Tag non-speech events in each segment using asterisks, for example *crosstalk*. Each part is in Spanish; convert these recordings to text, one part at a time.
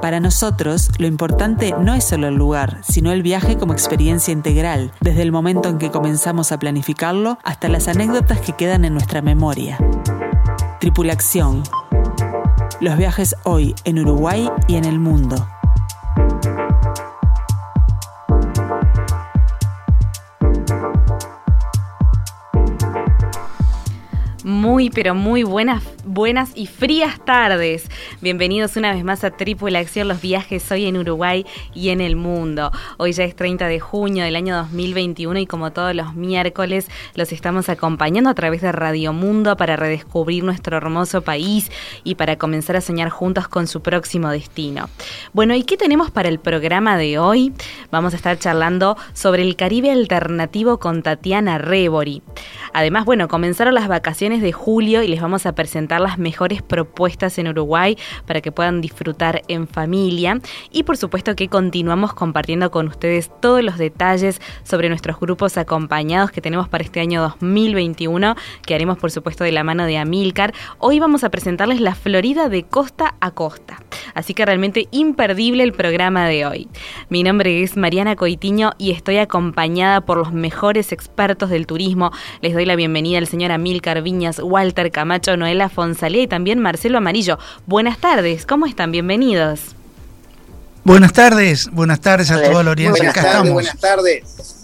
Para nosotros, lo importante no es solo el lugar, sino el viaje como experiencia integral, desde el momento en que comenzamos a planificarlo hasta las anécdotas que quedan en nuestra memoria. Tripulación. Los viajes hoy en Uruguay y en el mundo. Muy, pero muy buenas, buenas y frías tardes. Bienvenidos una vez más a Triple Acción, los viajes hoy en Uruguay y en el mundo. Hoy ya es 30 de junio del año 2021 y como todos los miércoles los estamos acompañando a través de Radio Mundo para redescubrir nuestro hermoso país y para comenzar a soñar juntos con su próximo destino. Bueno, ¿y qué tenemos para el programa de hoy? Vamos a estar charlando sobre el Caribe alternativo con Tatiana Rebori. Además, bueno, comenzaron las vacaciones de julio y les vamos a presentar las mejores propuestas en Uruguay para que puedan disfrutar en familia. Y por supuesto que continuamos compartiendo con ustedes todos los detalles sobre nuestros grupos acompañados que tenemos para este año 2021, que haremos por supuesto de la mano de Amilcar. Hoy vamos a presentarles la Florida de costa a costa. Así que realmente imperdible el programa de hoy. Mi nombre es Mariana Coitiño y estoy acompañada por los mejores expertos del turismo. Les doy la bienvenida al señor Amilcar Viña Walter Camacho, Noela Fonsalía y también Marcelo Amarillo. Buenas tardes, ¿cómo están? Bienvenidos. Buenas tardes, buenas tardes a toda la audiencia. Acá estamos. Buenas tardes.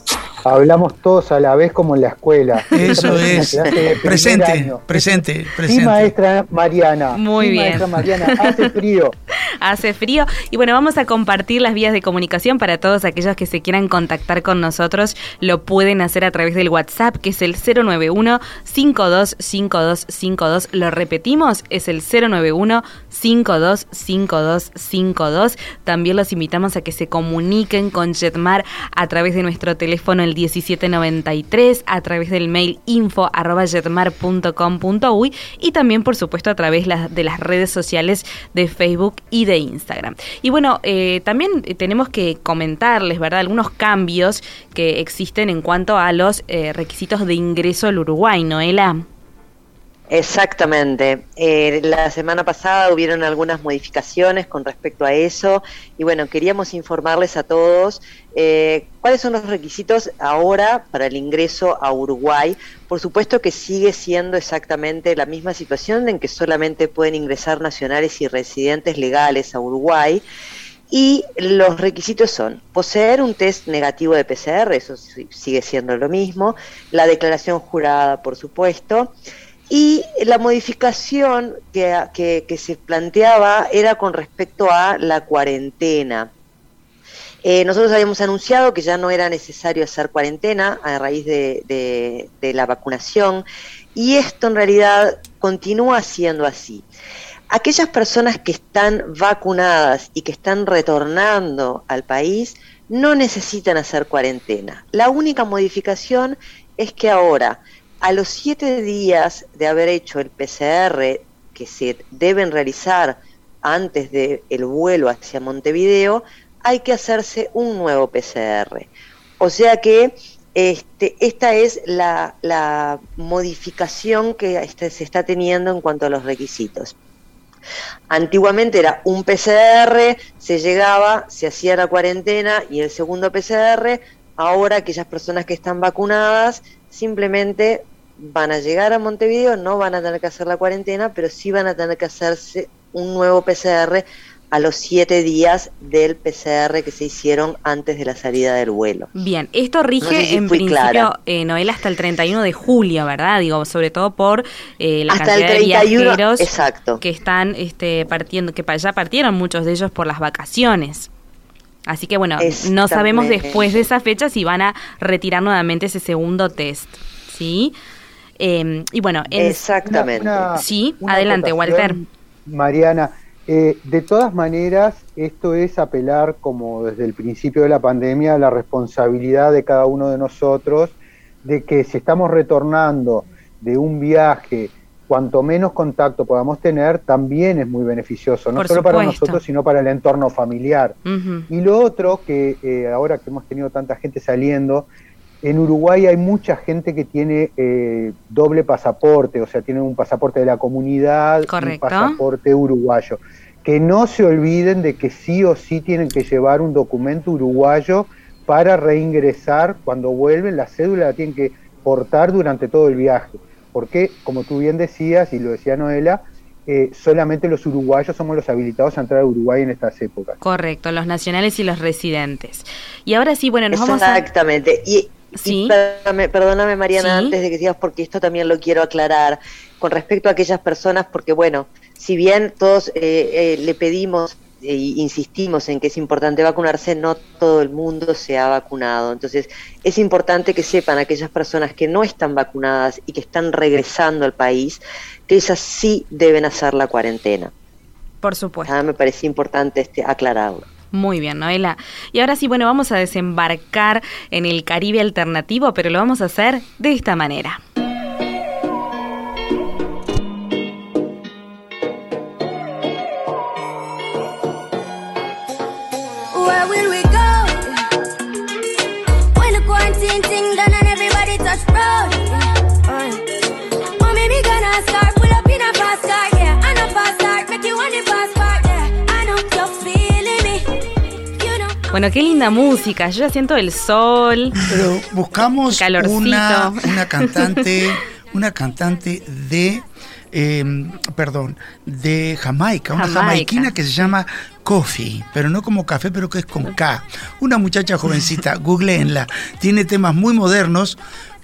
Hablamos todos a la vez como en la escuela. *laughs* Eso es. Presente, presente, presente. Sí, maestra Mariana. Muy bien. Maestra Mariana, hace frío. *laughs* hace frío. Y bueno, vamos a compartir las vías de comunicación para todos aquellos que se quieran contactar con nosotros. Lo pueden hacer a través del WhatsApp, que es el 091-525252. Lo repetimos, es el 091-525252. También los invitamos a que se comuniquen con Jetmar a través de nuestro teléfono, el 1793 a través del mail info arroba jetmar.com.uy y también por supuesto a través de las redes sociales de Facebook y de Instagram. Y bueno, eh, también tenemos que comentarles, ¿verdad?, algunos cambios que existen en cuanto a los eh, requisitos de ingreso al Uruguay, Noela. Exactamente. Eh, la semana pasada hubieron algunas modificaciones con respecto a eso y bueno, queríamos informarles a todos eh, cuáles son los requisitos ahora para el ingreso a Uruguay. Por supuesto que sigue siendo exactamente la misma situación en que solamente pueden ingresar nacionales y residentes legales a Uruguay. Y los requisitos son poseer un test negativo de PCR, eso sigue siendo lo mismo, la declaración jurada, por supuesto, y la modificación que, se planteaba era con respecto a la cuarentena. Eh, nosotros habíamos anunciado que ya no era necesario hacer cuarentena a raíz de, la vacunación y esto en realidad continúa siendo así. Aquellas personas que están vacunadas y que están retornando al país no necesitan hacer cuarentena. La única modificación es que ahora a los siete días de haber hecho el PCR que se deben realizar antes del el vuelo hacia Montevideo, hay que hacerse un nuevo PCR. O sea que este, esta es la, modificación que este, se está teniendo en cuanto a los requisitos. Antiguamente era un PCR, se llegaba, se hacía la cuarentena y el segundo PCR. Ahora aquellas personas que están vacunadas simplemente van a llegar a Montevideo, no van a tener que hacer la cuarentena, pero sí van a tener que hacerse un nuevo PCR a los siete días del PCR que se hicieron antes de la salida del vuelo. Bien, esto rige en principio, eh, Noel, hasta el 31 de julio, ¿verdad? Digo, sobre todo por eh, la cantidad de viajeros exacto. que están este, partiendo, que ya partieron muchos de ellos por las vacaciones. Así que bueno, no sabemos después de esa fecha si van a retirar nuevamente ese segundo test, ¿sí? Em, y bueno, exactamente. sí, adelante, Walter. Mariana, eh, de todas maneras, esto es apelar, como desde el principio de la pandemia, a la responsabilidad de cada uno de nosotros de que si estamos retornando de un viaje, cuanto menos contacto podamos tener, también es muy beneficioso, no solo para nosotros, sino para el entorno familiar. Y lo otro, que eh, ahora que hemos tenido tanta gente saliendo, en Uruguay hay mucha gente que tiene eh, doble pasaporte, o sea, tiene un pasaporte de la comunidad y un pasaporte uruguayo. Que no se olviden de que sí o sí tienen que llevar un documento uruguayo para reingresar cuando vuelven, la cédula la tienen que portar durante todo el viaje. Porque, como tú bien decías, y lo decía Noela, eh, solamente los uruguayos somos los habilitados a entrar a Uruguay en estas épocas. Correcto, los nacionales y los residentes. Y ahora sí, bueno, nos vamos a... Exactamente. Y, perdóname, Mariana, antes de que sigas, porque esto también lo quiero aclarar con respecto a aquellas personas, porque bueno, si bien todos eh, eh, le pedimos e insistimos en que es importante vacunarse, no todo el mundo se ha vacunado. Entonces, es importante que sepan aquellas personas que no están vacunadas y que están regresando al país, que esas sí deben hacer la cuarentena. Por supuesto. me parece importante este, aclararlo. Muy bien, Noela. Y ahora sí, bueno, vamos a desembarcar en el Caribe alternativo, pero lo vamos a hacer de esta manera. Bueno, qué linda música. Yo ya siento el sol. Pero buscamos una, una cantante, *laughs* una cantante de em, perdón, de Jamaica, una jamaiquina que se llama Coffee, pero no como café, pero que es con K. Una muchacha jovencita, googleenla, tiene temas muy modernos,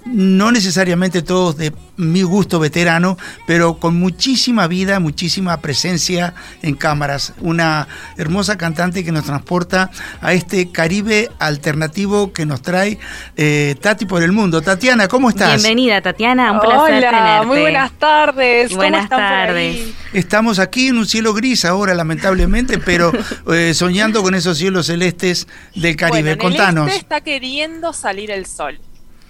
no necesariamente todos de mi gusto veterano, pero con muchísima vida, muchísima presencia en cámaras. Una hermosa cantante que nos transporta a este Caribe alternativo que nos trae eh, Tati por el mundo. Tatiana, ¿cómo estás? Bienvenida, Tatiana, un placer Hola, muy buenas tardes. buenas tardes. Estamos aquí en un cielo gris ahora, lamentablemente, pero *laughs* eh, soñando con esos cielos celestes del Caribe. Contanos. este está queriendo salir el sol.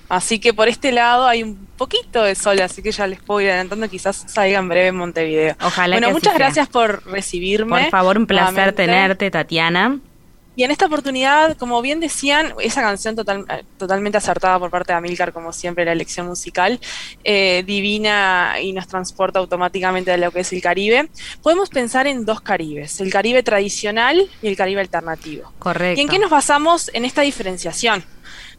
Así que por este lado hay un poquito de sol, así que ya les puedo ir adelantando, quizás salga en breve en Montevideo. Ojalá. Bueno, muchas gracias por recibirme. Por favor, un placer tenerte, Tatiana. Y en esta oportunidad, como bien decían, esa canción total, totalmente acertada por parte de Amilcar, como siempre, la elección musical, eh, divina y nos transporta automáticamente a lo que es el Caribe. Podemos pensar en dos Caribes, el Caribe tradicional y el Caribe alternativo. Correcto. ¿Y en qué nos basamos en esta diferenciación?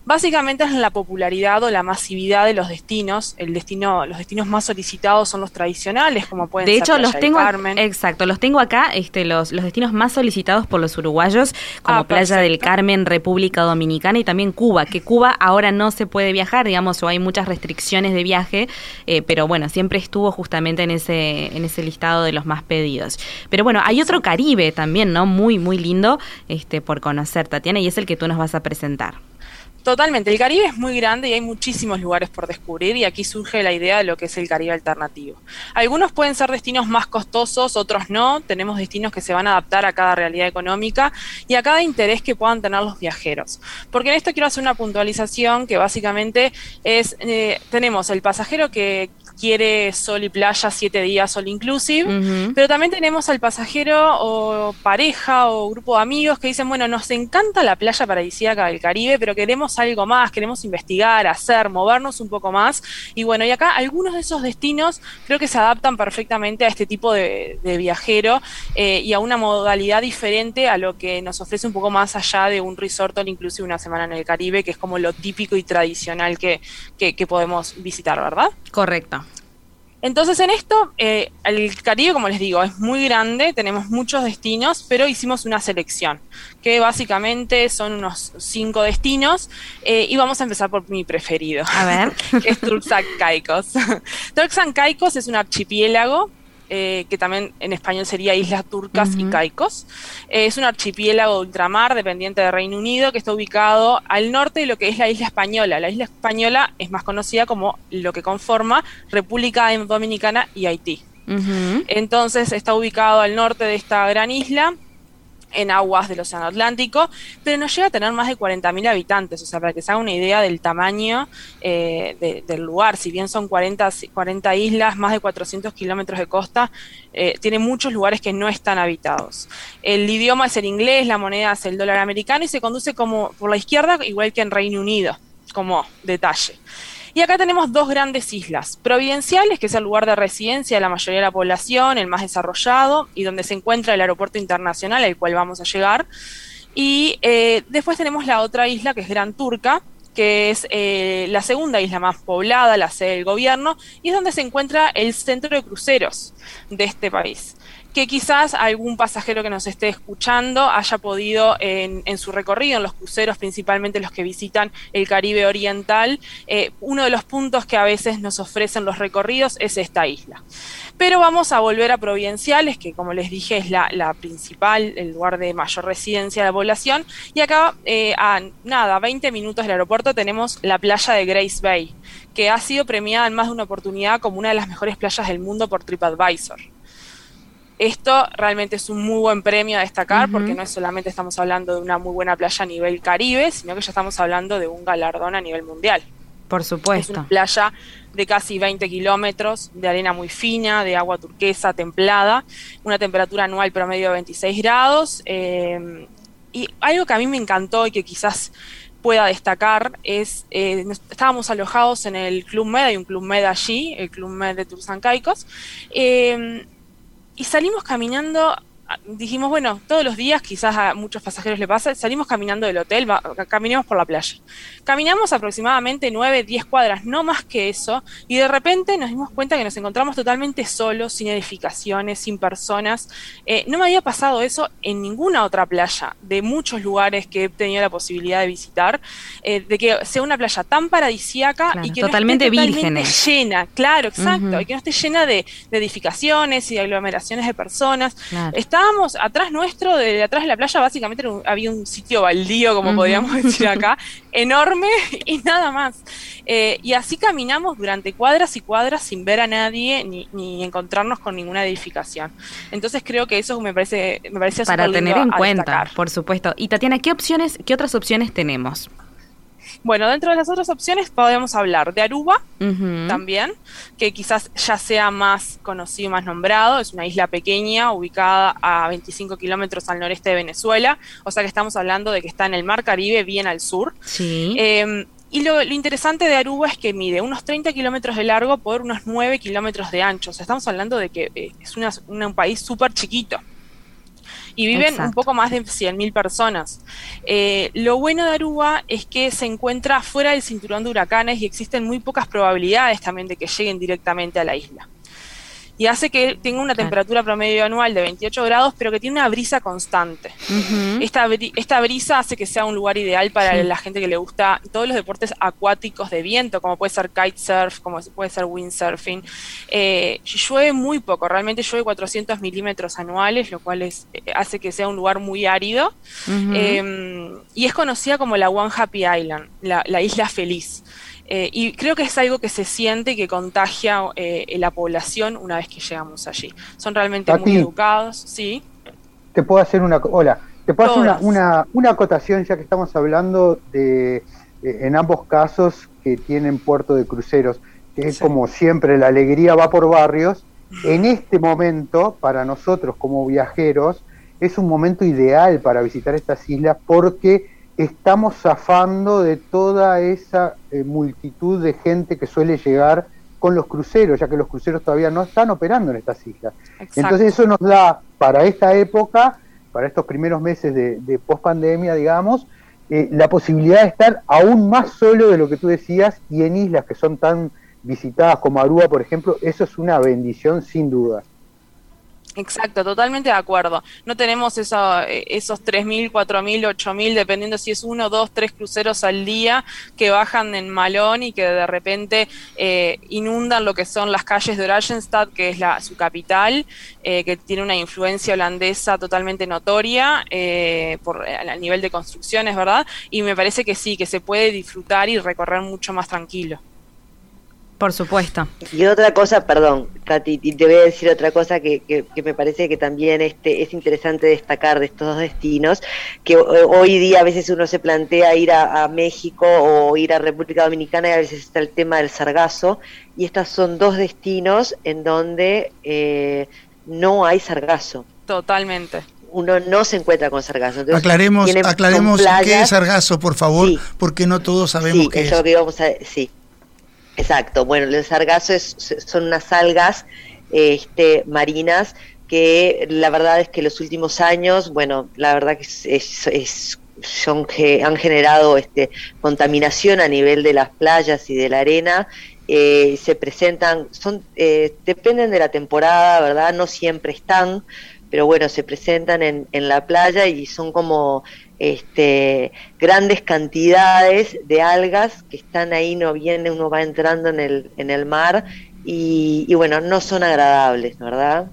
Básicamente es la popularidad o la masividad de los destinos. El destino, los destinos más solicitados son los tradicionales, como pueden de ser. De hecho, los tengo, exacto, los tengo acá, este, los, los destinos más solicitados por los uruguayos, como ah, Playa del Carmen, República Dominicana y también Cuba. Que Cuba ahora no se puede viajar, digamos, o hay muchas restricciones de viaje, eh, pero bueno, siempre estuvo justamente en ese, en ese listado de los más pedidos. Pero bueno, hay otro Caribe también, ¿no? Muy, muy lindo, este, por conocer, Tatiana, y es el que tú nos vas a presentar. Totalmente, el Caribe es muy grande y hay muchísimos lugares por descubrir y aquí surge la idea de lo que es el Caribe alternativo. Algunos pueden ser destinos más costosos, otros no, tenemos destinos que se van a adaptar a cada realidad económica y a cada interés que puedan tener los viajeros. Porque en esto quiero hacer una puntualización que básicamente es, eh, tenemos el pasajero que quiere sol y playa siete días sol inclusive, pero también tenemos al pasajero o pareja o grupo de amigos que dicen, bueno, nos encanta la playa paradisíaca del Caribe, pero queremos algo más, queremos investigar, hacer, movernos un poco más. Y bueno, y acá algunos de esos destinos creo que se adaptan perfectamente a este tipo de, viajero eh, y a una modalidad diferente a lo que nos ofrece un poco más allá de un resort all inclusive una semana en el Caribe, que es como lo típico y tradicional que, que podemos visitar, ¿verdad? Correcto. Entonces en esto, eh, el Caribe, como les digo, es muy grande, tenemos muchos destinos, pero hicimos una selección, que básicamente son unos cinco destinos, eh, y vamos a empezar por mi preferido. A ver. *laughs* es Turks Caicos. *laughs* Turks Caicos es un archipiélago eh, que también en español sería Islas Turcas y Caicos. Eh, es un archipiélago de ultramar dependiente de Reino Unido que está ubicado al norte de lo que es la isla española. La isla española es más conocida como lo que conforma República Dominicana y Haití. Entonces está ubicado al norte de esta gran isla en aguas del Océano Atlántico, pero no llega a tener más de 40.000 habitantes, o sea, para que se haga una idea del tamaño eh, del lugar, si bien son 40, 40 islas, más de 400 kilómetros de costa, eh, tiene muchos lugares que no están habitados. El idioma es el inglés, la moneda es el dólar americano y se conduce como por la izquierda, igual que en Reino Unido, como detalle. Y acá tenemos dos grandes islas, Providenciales, que es el lugar de residencia de la mayoría de la población, el más desarrollado, y donde se encuentra el aeropuerto internacional al cual vamos a llegar. Y eh, después tenemos la otra isla, que es Gran Turca, que es eh, la segunda isla más poblada, la sede del gobierno, y es donde se encuentra el centro de cruceros de este país que quizás algún pasajero que nos esté escuchando haya podido en, su recorrido, en los cruceros, principalmente los que visitan el Caribe Oriental, eh, uno de los puntos que a veces nos ofrecen los recorridos es esta isla. Pero vamos a volver a Providenciales, que como les dije es la, principal, el lugar de mayor residencia de la población, y acá eh, a nada, 20 minutos del aeropuerto tenemos la playa de Grace Bay, que ha sido premiada en más de una oportunidad como una de las mejores playas del mundo por TripAdvisor. Esto realmente es un muy buen premio a destacar porque no es solamente estamos hablando de una muy buena playa a nivel Caribe, sino que ya estamos hablando de un galardón a nivel mundial. Por supuesto. Es una playa de casi 20 kilómetros, de arena muy fina, de agua turquesa templada, una temperatura anual promedio de 26 grados. Eh, y algo que a mí me encantó y que quizás pueda destacar es, eh, estábamos alojados en el Club Med, hay un Club Med allí, el Club Med de Tursancaicos, eh, y salimos caminando dijimos, bueno, todos los días, quizás a muchos pasajeros le pasa, salimos caminando del hotel, caminamos por la playa. Caminamos aproximadamente 9, 10 cuadras, no más que eso, y de repente nos dimos cuenta que nos encontramos totalmente solos, sin edificaciones, sin personas. Eh, no me había pasado eso en ninguna otra playa, de muchos lugares que he tenido la posibilidad de visitar, eh, de que sea una playa tan paradisíaca y que totalmente, no esté totalmente llena, claro, exacto, y que no esté llena de, edificaciones y de aglomeraciones de personas. Está estábamos atrás nuestro, de atrás de la playa, básicamente había un sitio baldío, como podríamos decir *laughs* acá, enorme *laughs* y nada más. Eh, y así caminamos durante cuadras y cuadras sin ver a nadie ni, encontrarnos con ninguna edificación. Entonces creo que eso me parece, me parece para tener en cuenta, por supuesto. Y Tatiana, ¿qué opciones, qué otras opciones tenemos? Bueno, dentro de las otras opciones podemos hablar de Aruba también, que quizás ya sea más conocido, más nombrado. Es una isla pequeña ubicada a 25 kilómetros al noreste de Venezuela, o sea que estamos hablando de que está en el Mar Caribe, bien al sur. Sí. Em, y lo, interesante de Aruba es que mide unos 30 kilómetros de largo por unos 9 kilómetros de ancho. O sea, estamos hablando de que eh, es un país súper chiquito y viven un poco más de 100.000 personas. Eh, lo bueno de Aruba es que se encuentra fuera del cinturón de huracanes y existen muy pocas probabilidades también de que lleguen directamente a la isla y hace que tenga una temperatura promedio anual de 28 grados, pero que tiene una brisa constante. esta, esta, brisa hace que sea un lugar ideal para la gente que le gusta todos los deportes acuáticos de viento, como puede ser kitesurf, como puede ser windsurfing. Eh, llueve muy poco, realmente llueve 400 milímetros anuales, lo cual es, eh, hace que sea un lugar muy árido. Em, y es conocida como la One Happy Island, la isla feliz. Eh, y creo que es algo que se siente y que contagia eh, la población una vez que llegamos allí. Son realmente muy educados, sí. Te puedo hacer una, hola, te puedo hacer una, una, acotación ya que estamos hablando de, eh, en ambos casos que tienen puerto de cruceros, que es como siempre la alegría va por barrios. En este momento, para nosotros como viajeros, es un momento ideal para visitar estas islas porque estamos zafando de toda esa eh, multitud de gente que suele llegar con los cruceros, ya que los cruceros todavía no están operando en estas islas. Entonces eso nos da para esta época, para estos primeros meses de, de post-pandemia, digamos, eh, la posibilidad de estar aún más solo de lo que tú decías y en islas que son tan visitadas como Aruba, por ejemplo, eso es una bendición sin duda. Exacto, totalmente de acuerdo. No tenemos eso, eh, esos 3.000, 4.000, 8.000, dependiendo si es uno, dos, tres cruceros al día que bajan en Malón y que de repente eh, inundan lo que son las calles de Oranjestad, que es la, su capital, eh, que tiene una influencia holandesa totalmente notoria por, a nivel de construcciones, ¿verdad? Y me parece que sí, que se puede disfrutar y recorrer mucho más tranquilo. Por supuesto. Y otra cosa, perdón, Tati, te voy a decir otra cosa que, que, me parece que también este, es interesante destacar de estos dos destinos, que hoy día a veces uno se plantea ir a, México o ir a República Dominicana y a veces está el tema del sargazo, y estos son dos destinos en donde eh, no hay sargazo. Totalmente uno no se encuentra con sargazo. aclaremos aclaremos qué es sargazo, por favor, porque no todos sabemos qué es. Que a, sí, Exacto, bueno, el sargazo son unas algas este, marinas que la verdad es que los últimos años, bueno, la verdad que es, son que han generado este, contaminación a nivel de las playas y de la arena. Eh, se presentan, son, eh, dependen de la temporada, ¿verdad? No siempre están, pero bueno, se presentan en, en la playa y son como este, grandes cantidades de algas que están ahí, no viene, uno va entrando en el, en el mar y, y bueno, no son agradables, ¿verdad?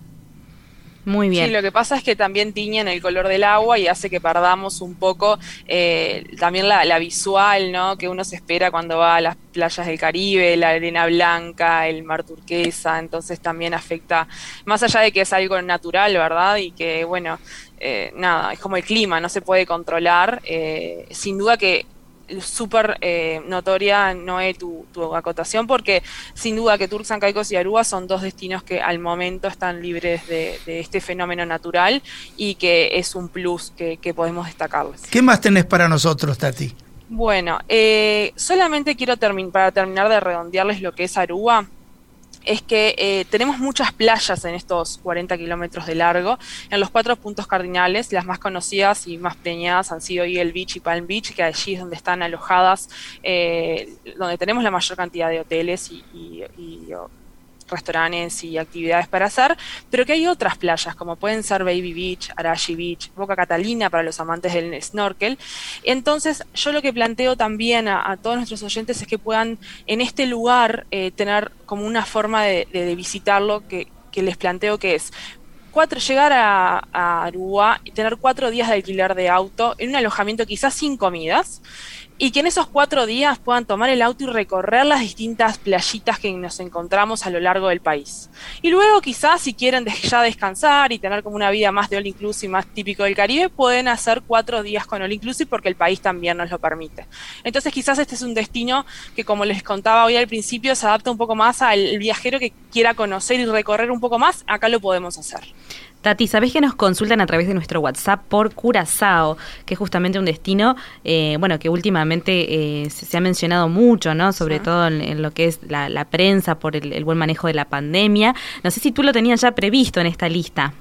Muy bien. Sí, lo que pasa es que también tiñen el color del agua y hace que perdamos un poco eh, también la, visual, ¿no? Que uno se espera cuando va a las playas del Caribe, la arena blanca, el mar turquesa, entonces también afecta, más allá de que es algo natural, ¿verdad? Y que, bueno, eh, nada, es como el clima, no se puede controlar. Eh, sin duda que súper eh, notoria, Noé, tu, tu acotación, porque sin duda que Turks Caicos y Aruba son dos destinos que al momento están libres de, este fenómeno natural y que es un plus que, podemos destacarles. ¿Qué más tenés para nosotros, Tati? Bueno, eh, solamente quiero terminar para terminar de redondearles lo que es Aruba es que eh, tenemos muchas playas en estos 40 kilómetros de largo, en los cuatro puntos cardinales, las más conocidas y más preñadas han sido Eagle Beach y Palm Beach, que allí es donde están alojadas, eh, donde tenemos la mayor cantidad de hoteles y restaurantes y actividades para hacer, pero que hay otras playas como pueden ser Baby Beach, Arashi Beach, Boca Catalina para los amantes del snorkel. Entonces yo lo que planteo también a, todos nuestros oyentes es que puedan en este lugar eh, tener como una forma de, visitarlo que, les planteo que es Cuatro, llegar a, a Aruba y tener cuatro días de alquiler de auto en un alojamiento quizás sin comidas y que en esos cuatro días puedan tomar el auto y recorrer las distintas playitas que nos encontramos a lo largo del país. Y luego quizás si quieren ya descansar y tener como una vida más de all inclusive, más típico del Caribe, pueden hacer cuatro días con all inclusive porque el país también nos lo permite. Entonces quizás este es un destino que como les contaba hoy al principio se adapta un poco más al viajero que quiera conocer y recorrer un poco más, acá lo podemos hacer. Tati, ¿sabés que nos consultan a través de nuestro WhatsApp por Curazao, que es justamente un destino, eh, bueno, que últimamente eh, se, ha mencionado mucho, ¿no? Sobre todo en, lo que es la, prensa por el, buen manejo de la pandemia. No sé si tú lo tenías ya previsto en esta lista.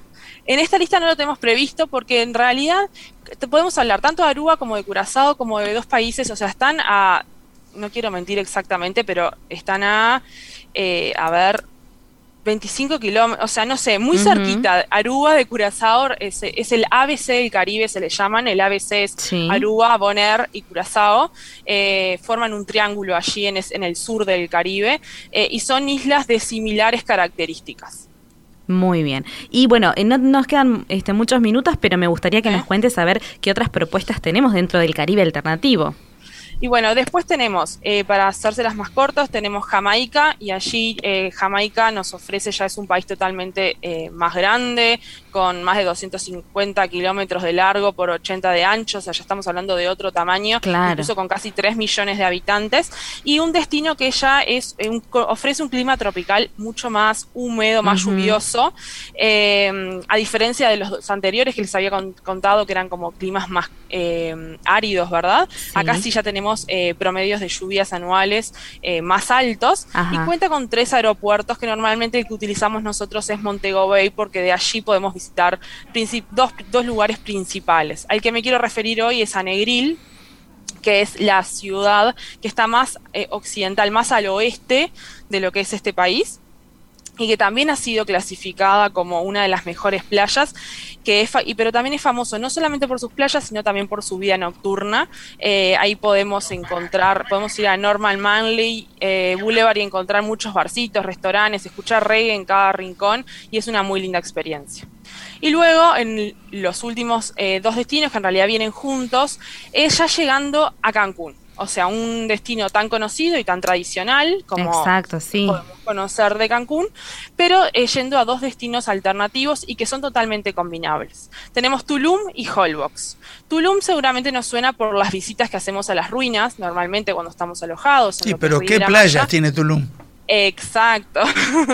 En esta lista no lo tenemos previsto porque en realidad podemos hablar tanto de Aruba como de Curazao como de dos países, o sea, están a, no quiero mentir exactamente, pero están a, eh, a ver, 25 kilómetros, o sea, no sé, muy cerquita. Aruba de Curazao es, el ABC del Caribe, se le llaman. El ABC es Aruba, Bonaire y Curazao. Eh, forman un triángulo allí en, en el sur del Caribe eh, y son islas de similares características. Muy bien. Y bueno, eh, no nos quedan este, muchos minutos, pero me gustaría que nos cuentes a ver qué otras propuestas tenemos dentro del Caribe alternativo. Y bueno, después tenemos, eh, para hacérselas más cortas, tenemos Jamaica y allí eh, Jamaica nos ofrece, ya es un país totalmente eh, más grande, con más de 250 kilómetros de largo por 80 de ancho, o sea, ya estamos hablando de otro tamaño, incluso con casi 3 millones de habitantes, y un destino que ya es ofrece un clima tropical mucho más húmedo, más lluvioso, a diferencia de los anteriores que les había contado que eran como climas más áridos, ¿verdad? Acá sí ya tenemos eh, promedios de lluvias anuales eh, más altos y cuenta con tres aeropuertos que normalmente el que utilizamos nosotros es Montego Bay porque de allí podemos visitar dos, dos lugares principales. Al que me quiero referir hoy es a Negril, que es la ciudad que está más eh, occidental, más al oeste de lo que es este país y que también ha sido clasificada como una de las mejores playas, que es y, pero también es famoso no solamente por sus playas, sino también por su vida nocturna. Eh, ahí podemos encontrar, podemos ir a Normal Manley eh, Boulevard y encontrar muchos barcitos, restaurantes, escuchar reggae en cada rincón y es una muy linda experiencia. Y luego, en los últimos eh, dos destinos, que en realidad vienen juntos, es ya llegando a Cancún. O sea, un destino tan conocido y tan tradicional como podemos conocer de Cancún, pero eh, yendo a dos destinos alternativos y que son totalmente combinables. Tenemos Tulum y Holbox. Tulum seguramente nos suena por las *laughs* visitas que hacemos a las ruinas, normalmente cuando estamos alojados. sí, pero ¿qué playas tiene Tulum? Exacto.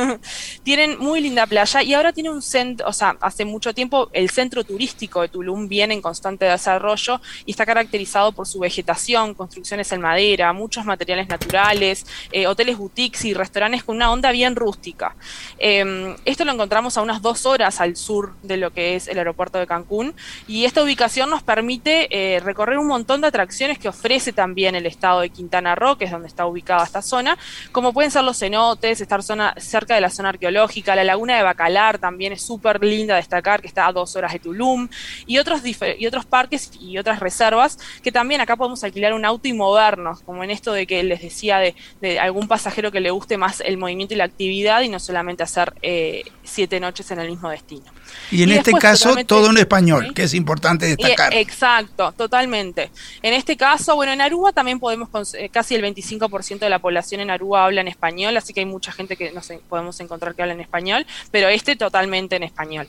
*laughs* Tienen muy linda playa y ahora tiene un centro, o sea, hace mucho tiempo el centro turístico de Tulum viene en constante desarrollo y está caracterizado por su vegetación, construcciones en madera, muchos materiales naturales, eh, hoteles boutiques y restaurantes con una onda bien rústica. Em, esto lo encontramos a unas dos horas al sur de lo que es el aeropuerto de Cancún y esta ubicación nos permite eh, recorrer un montón de atracciones que ofrece también el estado de Quintana Roo, que es donde está ubicada esta zona, como pueden ser los cenotes, estar zona, cerca de la zona arqueológica, la laguna de Bacalar también es súper linda destacar, que está a dos horas de Tulum, y otros, y otros parques y otras reservas, que también acá podemos alquilar un auto y movernos, como en esto de que les decía de, algún pasajero que le guste más el movimiento y la actividad y no solamente hacer eh, siete noches en el mismo destino. Y en este caso todo en español, que es importante destacar. exacto, totalmente. En este caso, bueno, en Aruba también podemos, eh, casi el 25% de la población en Aruba habla en español, así que hay mucha gente que no sé, podemos encontrar que habla en español, pero este totalmente en español.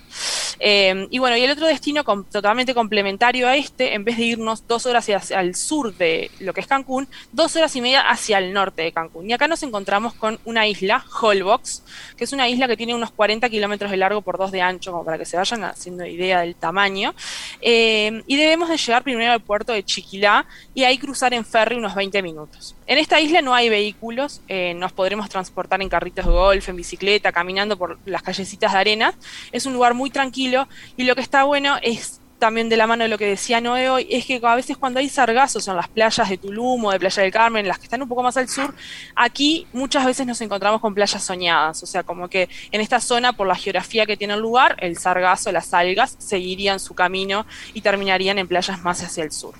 Eh, y bueno, y el otro destino totalmente complementario a este, en vez de irnos dos horas hacia el sur de lo que es Cancún, dos horas y media hacia el norte de Cancún. Y acá nos encontramos con una isla, Holbox, que es una isla que tiene unos 40 kilómetros de largo por dos de ancho, como para que se vayan haciendo idea del tamaño. Eh, y debemos de llegar primero al puerto de Chiquilá y ahí cruzar en ferry unos 20 minutos. En esta isla no hay vehículos, eh, nos podremos transportar en carritos de golf, en bicicleta, caminando por las callecitas de arena. Es un lugar muy tranquilo y lo que está bueno es también de la mano de lo que decía Noé hoy, es que a veces cuando hay sargazos en las playas de Tulum o de Playa del Carmen, las que están un poco más al sur, aquí muchas veces nos encontramos con playas soñadas, o sea, como que en esta zona, por la geografía que tiene el lugar, el sargazo, las algas, seguirían su camino y terminarían en playas más hacia el sur.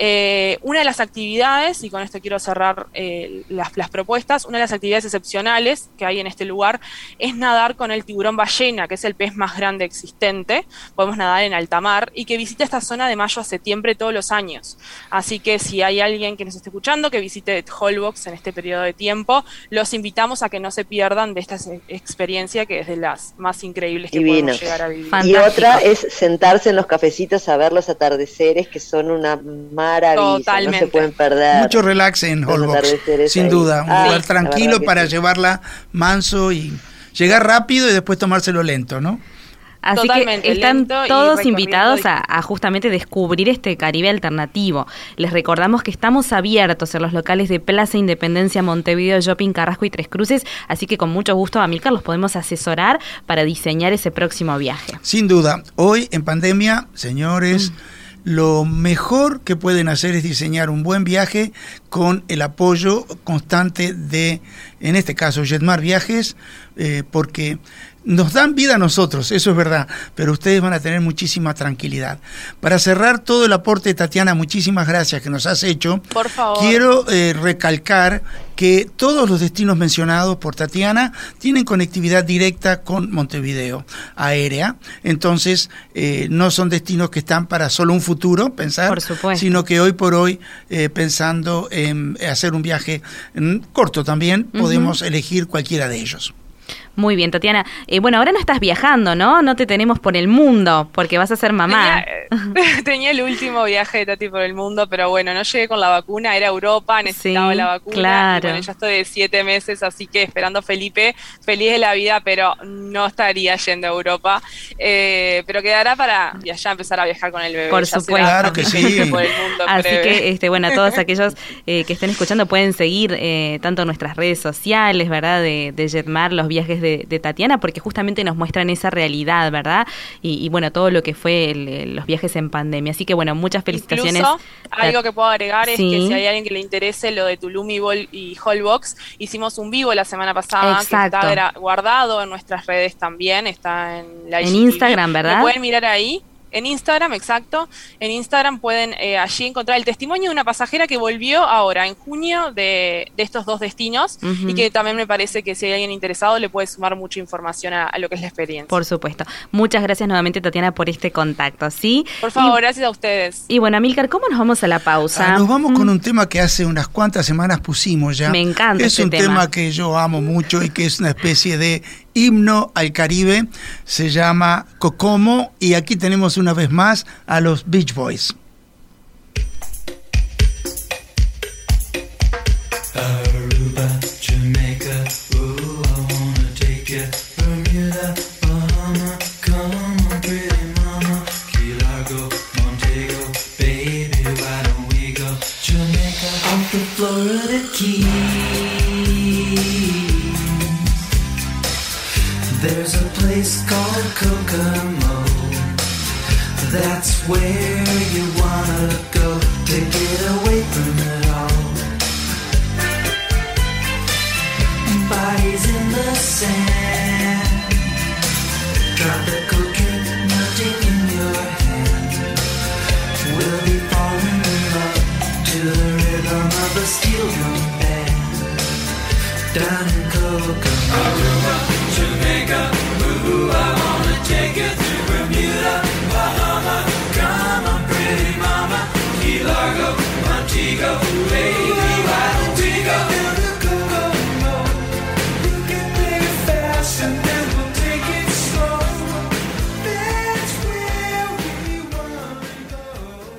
Eh, una de las actividades, y con esto quiero cerrar eh, las, propuestas, una de las actividades excepcionales que hay en este lugar es nadar con el tiburón ballena, que es el pez más grande existente. Podemos nadar en alta mar y que visita esta zona de mayo a septiembre todos los años. Así que si hay alguien que nos esté escuchando que visite Holbox en este periodo de tiempo, los invitamos a que no se pierdan de esta experiencia que es de las más increíbles que podemos llegar a vivir. Y otra es sentarse en los cafecitos a ver los atardeceres que son una Totalmente. no se pueden perder. Mucho relax en Holbox, sin duda, un lugar tranquilo para llevarla manso y llegar rápido y después tomárselo lento, ¿no? Así que están todos invitados a, justamente descubrir este Caribe alternativo. Les recordamos que estamos abiertos en los locales de Plaza Independencia, Montevideo, Shopping, Carrasco y Tres Cruces, así que con mucho gusto, Amilcar, los podemos asesorar para diseñar ese próximo viaje. Sin duda, hoy en pandemia, señores... Mm lo mejor que pueden hacer es diseñar un buen viaje con el apoyo constante de, en este caso, Jetmar Viajes, eh, porque nos dan vida a nosotros, eso es verdad, pero ustedes van a tener muchísima tranquilidad. Para cerrar todo el aporte, Tatiana, muchísimas gracias que nos has hecho. Por favor. Quiero eh, recalcar que todos los destinos mencionados por Tatiana tienen conectividad directa con Montevideo, aérea. Entonces, eh, no son destinos que están para solo un futuro, pensar, sino que hoy por hoy, eh, pensando en hacer un viaje corto también, podemos elegir cualquiera de ellos. Muy bien, Tatiana. Eh, bueno, ahora no estás viajando, ¿no? No te tenemos por el mundo, porque vas a ser mamá. Tenía, *laughs* *laughs* el último viaje de Tati por el mundo, pero bueno, no llegué con la vacuna, era Europa, necesitaba la vacuna. Claro. Y ya estoy de siete meses, así que esperando a Felipe, feliz de la vida, pero no estaría yendo a Europa. Eh, pero quedará para ya empezar a viajar con el bebé. Por supuesto. Claro que sí. *laughs* así que, este, bueno, todos aquellos eh, que estén escuchando pueden seguir tanto nuestras redes sociales, ¿verdad? De, de Jetmar, los viajes de de, Tatiana, porque justamente nos muestran esa realidad, ¿verdad? Y, bueno, todo lo que fue los viajes en pandemia. Así que bueno, muchas felicitaciones. algo que puedo agregar es que si hay alguien que le interese lo de Tulum y, y Holbox, hicimos un vivo la semana pasada que está guardado en nuestras redes también, está en la En Instagram, ¿verdad? Lo pueden mirar ahí En Instagram, exacto. En Instagram pueden eh, allí encontrar el testimonio de una pasajera que volvió ahora, en junio, de, estos dos destinos y que también me parece que si hay alguien interesado le puede sumar mucha información a, lo que es la experiencia. Por supuesto. Muchas gracias nuevamente, Tatiana, por este contacto, ¿sí? Por favor, gracias a ustedes. Y bueno, Amilcar, ¿cómo nos vamos a la pausa? Ah, nos vamos con un tema que hace unas cuantas semanas pusimos ya. Me encanta. Es este un tema que yo amo mucho y que es una especie de himno al Caribe, se llama Cocomo y aquí tenemos una vez más a los Beach Boys. place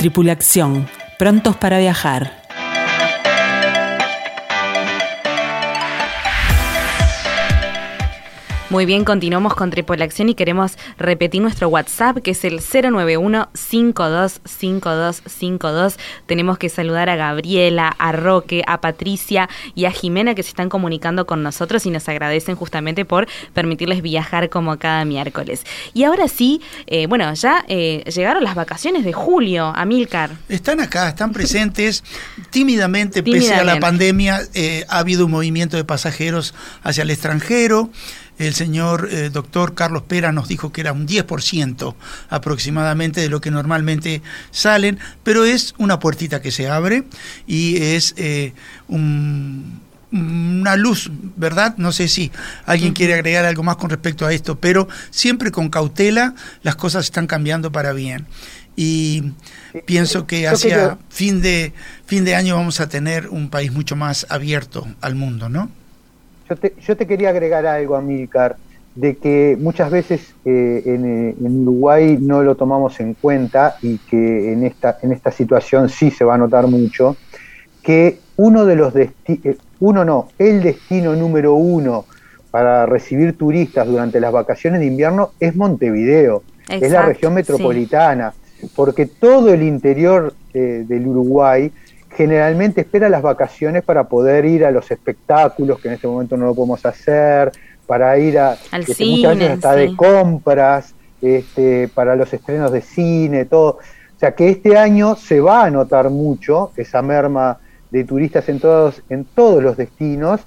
Tripulación, prontos para viajar. Muy bien, continuamos con Tripolación y queremos repetir nuestro WhatsApp, que es el 091-525252. Tenemos que saludar a Gabriela, a Roque, a Patricia y a Jimena que se están comunicando con nosotros y nos agradecen justamente por permitirles viajar como cada miércoles. Y ahora sí, eh, bueno, ya eh, llegaron las vacaciones de julio, Amilcar. Están acá, están presentes tímidamente, pese a la pandemia, eh, ha habido un movimiento de pasajeros hacia el extranjero. El señor eh, doctor Carlos Pera nos dijo que era un 10% aproximadamente de lo que normalmente salen, pero es una puertita que se abre y es eh, una luz, ¿verdad? No sé si alguien quiere agregar algo más con respecto a esto, pero siempre con cautela las cosas están cambiando para bien. Y pienso que hacia fin de, fin de año vamos a tener un país mucho más abierto al mundo, ¿no? Yo te, quería agregar algo, Amílcar, de que muchas veces eh, eh, en, Uruguay no lo tomamos en cuenta y que en esta, en esta situación sí se va a notar mucho, que uno de los destinos, eh, uno no, el destino número uno para recibir turistas durante las vacaciones de invierno es Montevideo, es la región metropolitana, porque todo el interior del Uruguay generalmente espera las vacaciones para poder ir a los espectáculos, que en este momento no lo podemos hacer, para ir a Al este, cine, muchas veces hasta de compras, este, para los estrenos de cine, todo. O sea que este año se va a notar mucho esa merma de turistas en todos, en todos los destinos,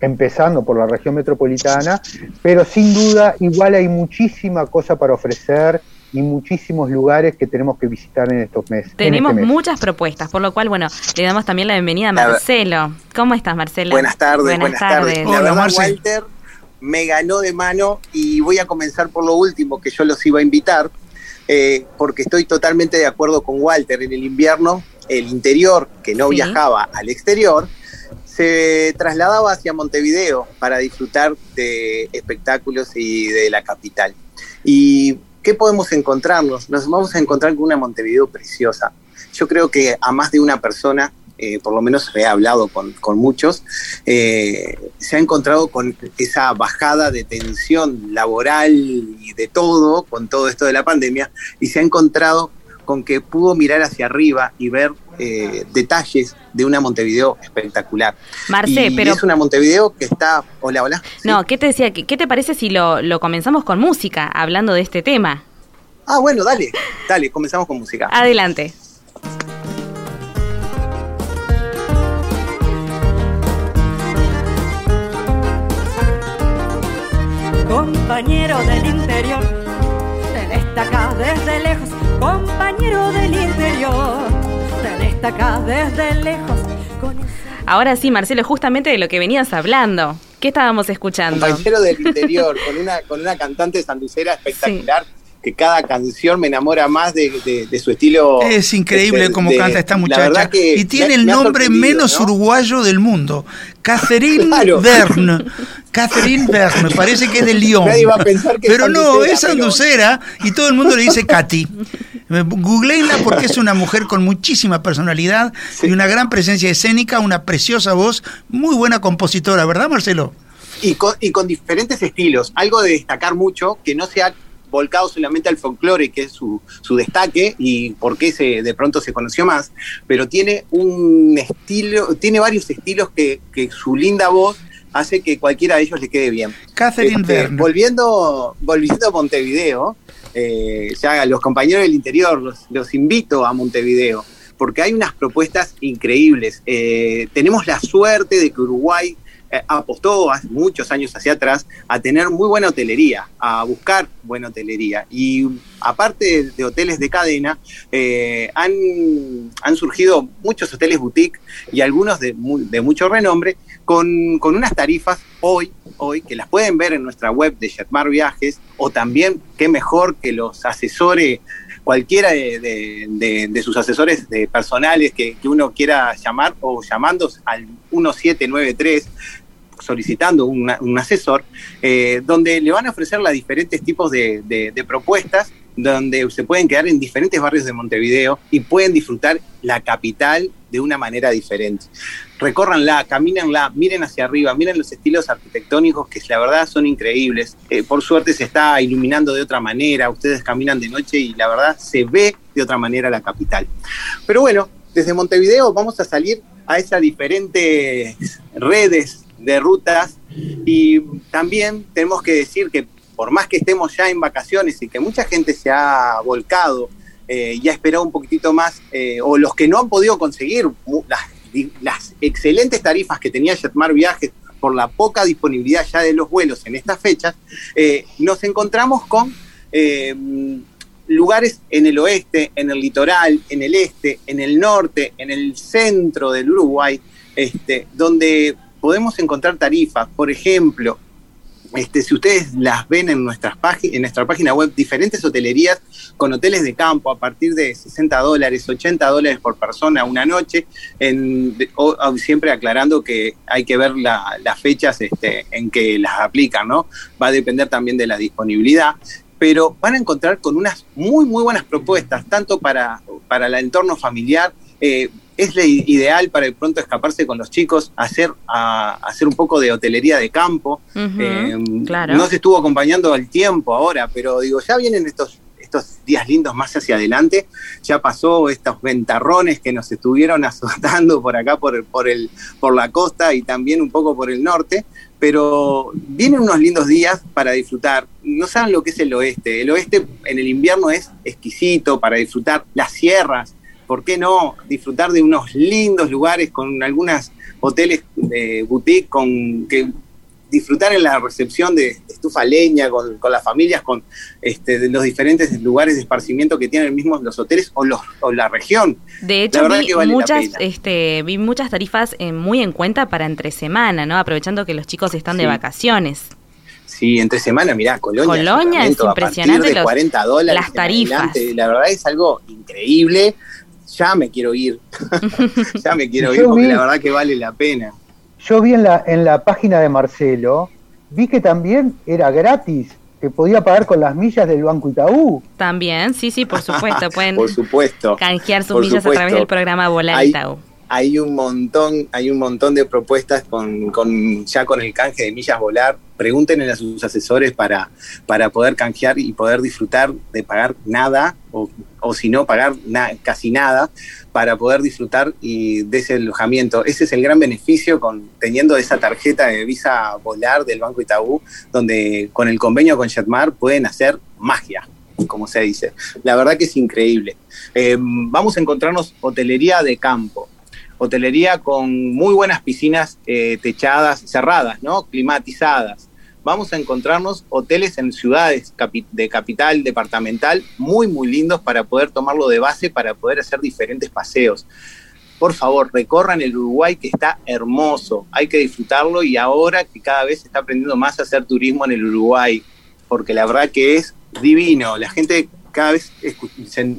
empezando por la región metropolitana, pero sin duda igual hay muchísima cosa para ofrecer y muchísimos lugares que tenemos que visitar en estos meses. Tenemos este muchas propuestas, por lo cual, bueno, le damos también la bienvenida a Marcelo. ¿Cómo estás, Marcelo? Buenas tardes, buenas, tardes. Hola, Walter me ganó de mano y voy a comenzar por lo último, que yo los iba a invitar, eh, porque estoy totalmente de acuerdo con Walter. En el invierno, el interior, que no viajaba al exterior, se trasladaba hacia Montevideo para disfrutar de espectáculos y de la capital. Y ¿qué podemos encontrarnos? Nos vamos a encontrar con una Montevideo preciosa. Yo creo que a más de una persona eh, por lo menos he hablado con, muchos, eh, se ha encontrado con esa bajada de tensión laboral y de todo, con todo esto de la pandemia, y se ha encontrado con que pudo mirar hacia arriba y ver eh, detalles de una Montevideo espectacular. Marce, pero... Es una Montevideo que está... Hola, hola. No, ¿qué te decía? ¿Qué te parece si lo, lo comenzamos con música, hablando de este tema? Ah, bueno, dale, dale, comenzamos con música. Adelante. Compañero del interior, te destaca desde lejos, compañero del interior, te destaca desde lejos. Ahora sí, Marcelo, justamente de lo que venías hablando. ¿Qué estábamos escuchando? Compañero del interior, con una, con una cantante sanducera espectacular que cada canción me enamora más de, su estilo. Es increíble este, cómo canta esta muchacha. y tiene el nombre menos uruguayo del mundo. Catherine *laughs* Verne. Catherine Verne, me parece que es de Lyon. Pero no, es sanducera y todo el mundo le dice Katy. Googleenla porque es una *laughs* mujer con muchísima personalidad y una gran presencia escénica, una preciosa voz, muy buena compositora, ¿verdad, Marcelo? Y con, y con diferentes estilos. Algo de destacar mucho, que no sea volcado solamente al folclore, que es su, destaque y por qué se, de pronto se conoció más, pero tiene un estilo, tiene varios estilos que, su linda voz hace que cualquiera de ellos le quede bien. Catherine este, Volviendo, volviendo a Montevideo, eh, ya los compañeros del interior, los, invito a Montevideo, porque hay unas propuestas increíbles. Eh, tenemos la suerte de que Uruguay eh, apostó hace muchos años hacia atrás a tener muy buena hotelería, a buscar buena hotelería. Y aparte de, hoteles de cadena, eh, han, han, surgido muchos hoteles boutique y algunos de, de mucho renombre con, con, unas tarifas hoy, hoy, que las pueden ver en nuestra web de Jetmar Viajes, o también, qué mejor que los asesores cualquiera de, sus asesores de personales que, que, uno quiera llamar o llamando al 1793 solicitando un asesor, eh, donde le van a ofrecer las diferentes tipos de, propuestas, donde se pueden quedar en diferentes barrios de Montevideo y pueden disfrutar la capital de una manera diferente. Recórranla, camínenla, miren hacia arriba, miren los estilos arquitectónicos que la verdad son increíbles. Eh, por suerte se está iluminando de otra manera, ustedes caminan de noche y la verdad se ve de otra manera la capital. Pero bueno, desde Montevideo vamos a salir a esas diferentes redes de rutas. Y también tenemos que decir que por más que estemos ya en vacaciones y que mucha gente se ha volcado eh, y ha esperado un poquitito más, eh, o los que no han podido conseguir las, excelentes tarifas que tenía Jetmar Viajes por la poca disponibilidad ya de los vuelos en estas fechas, eh, nos encontramos con lugares en el oeste, en el litoral, en el este, en el norte, en el centro del Uruguay, este, donde podemos encontrar tarifas, por ejemplo, este, si ustedes las ven en, nuestras en nuestra página web, diferentes hotelerías con hoteles de campo a partir de 60 dólares, 80 dólares por persona una noche, siempre aclarando que hay que ver las fechas este, en que las aplican, ¿no? Va a depender también de la disponibilidad, pero van a encontrar con unas muy, muy buenas propuestas, tanto para, para el entorno familiar, eh, es la ideal para de pronto escaparse con los chicos, hacer, a, hacer un poco de hotelería de campo. Eh, no se estuvo acompañando al tiempo ahora, pero digo, ya vienen estos, estos días lindos más hacia adelante, ya pasó estos ventarrones que nos estuvieron *laughs* azotando por acá, por, por, el, por la costa y también un poco por el norte, pero vienen unos lindos días para disfrutar. No saben lo que es el oeste. El oeste en el invierno es exquisito para disfrutar las sierras, ¿por qué no disfrutar de unos lindos lugares con algunos hoteles de boutique, con que disfrutar en la recepción de, estufa leña con, las familias, con este, de los diferentes lugares de esparcimiento que tienen mismos los hoteles o, los, o la región. De hecho, vi, muchas, este, vi muchas tarifas eh, muy en cuenta para entre semana, ¿no? Aprovechando que los chicos están de vacaciones. Sí, entre semana, mirá, Colonia. Colonia es impresionante. de 40 dólares. Las tarifas. la verdad es algo increíble ya me quiero ir. *laughs* ya me quiero ir porque la verdad que vale la pena. Yo vi en la, en la página de Marcelo, vi que también era gratis, que podía pagar con las millas del Banco Itaú. También, sí, sí, por supuesto. *laughs* Pueden por supuesto, canjear sus millas a través del programa Volar Itaú. Hay un montón, hay un montón de propuestas con, con, ya con el canje de millas volar. Pregúntenle a sus asesores para, para poder canjear y poder disfrutar de pagar nada, o, o si no, pagar casi nada, para poder disfrutar y de ese alojamiento. Ese es el gran beneficio con teniendo esa tarjeta de visa volar del Banco Itaú, donde con el convenio con Jetmar pueden hacer magia como se dice. La verdad que es increíble. Eh, vamos a encontrarnos hotelería de campo hotelería con muy buenas piscinas eh, techadas, cerradas, ¿no? Climatizadas. Vamos a encontrarnos hoteles en ciudades de capital departamental muy, muy lindos para poder tomarlo de base, para poder hacer diferentes paseos. Por favor, recorran el Uruguay que está hermoso, hay que disfrutarlo y ahora que cada vez se está aprendiendo más a hacer turismo en el Uruguay, porque la verdad que es divino. La gente cada vez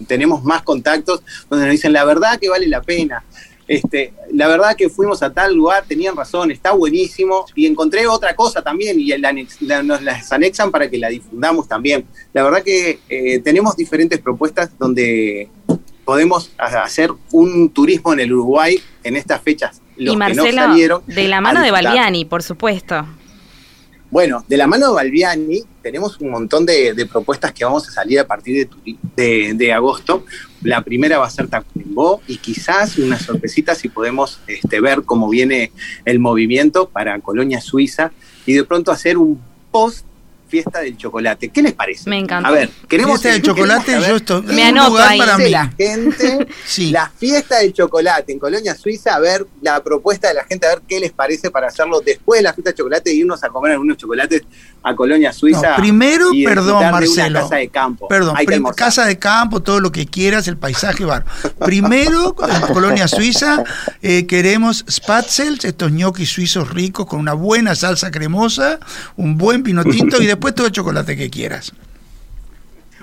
tenemos más contactos donde nos dicen la verdad que vale la pena. Este, la verdad que fuimos a tal lugar, tenían razón, está buenísimo, y encontré otra cosa también, y nos las anexan para que la difundamos también. La verdad que eh, tenemos diferentes propuestas donde podemos hacer un turismo en el Uruguay en estas fechas. y Marcelo, de la mano de Balbiani, por supuesto. Bueno, de la mano de Balbiani tenemos un montón de, propuestas que vamos a salir a partir de, de, agosto. La primera va a ser Tacuimbó y quizás una sorpresita si podemos este, ver cómo viene el movimiento para Colonia Suiza y de pronto hacer un post fiesta del chocolate. ¿Qué les parece? Me encanta. A ver, queremos fiesta del chocolate, yo estoy me anoto ahí. para mí. la gente, *laughs* la fiesta del chocolate en Colonia Suiza, a ver la propuesta de la gente, a ver qué les parece para hacerlo después de la fiesta del chocolate y irnos a comer algunos chocolates a Colonia Suiza. primero, perdón, Marcelo. casa de campo. Perdón, casa de campo, todo lo que quieras, el paisaje bar. Primero, en Colonia Suiza, eh, queremos spatzels, estos ñoquis suizos ricos con una buena salsa cremosa, un buen pino tinto y después puesto de chocolate que quieras.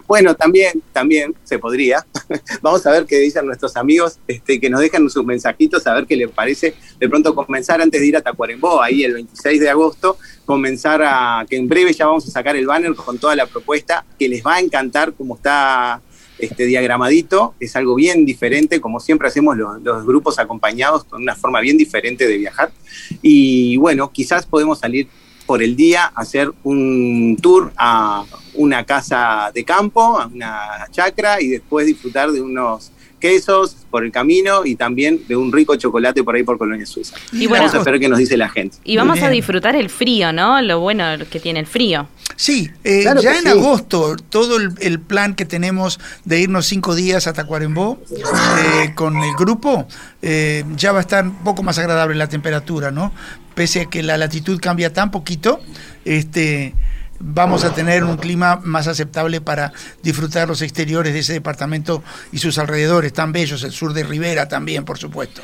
Bueno, también, también se podría. *laughs* Vamos a ver qué dicen nuestros amigos, este, que nos dejan sus mensajitos, a ver qué les parece. De pronto comenzar antes de ir a Tacuarembó, ahí el 26 de agosto, comenzar a, que en breve ya vamos a sacar el banner con toda la propuesta, que les va a encantar como está este diagramadito, es algo bien diferente, como siempre hacemos los, los, grupos acompañados con una forma bien diferente de viajar. Y bueno, quizás podemos salir por el día hacer un tour a una casa de campo, a una chacra y después disfrutar de unos quesos por el camino y también de un rico chocolate por ahí por Colonia Suiza. Y vamos a ver qué nos dice la gente. Y vamos a disfrutar el frío, ¿no? Lo bueno que tiene el frío. Sí, eh, ya en agosto todo el, plan que tenemos de irnos cinco días a Tacuarembó eh, con el grupo eh, ya va a estar un poco más agradable la temperatura, ¿no? Pese a que la latitud cambia tan poquito, este vamos a tener un clima más aceptable para disfrutar los exteriores de ese departamento y sus alrededores tan bellos, el sur de Rivera también, por supuesto.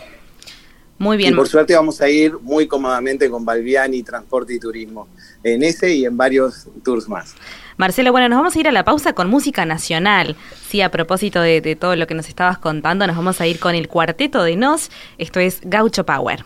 Muy bien. Y por suerte vamos a ir muy cómodamente con Balbiani Transporte y Turismo, en ese y en varios tours más. Marcelo, bueno, nos vamos a ir a la pausa con música nacional. Sí, a propósito de, de todo lo que nos estabas contando, nos vamos a ir con el cuarteto de Nos. Esto es Gaucho Power.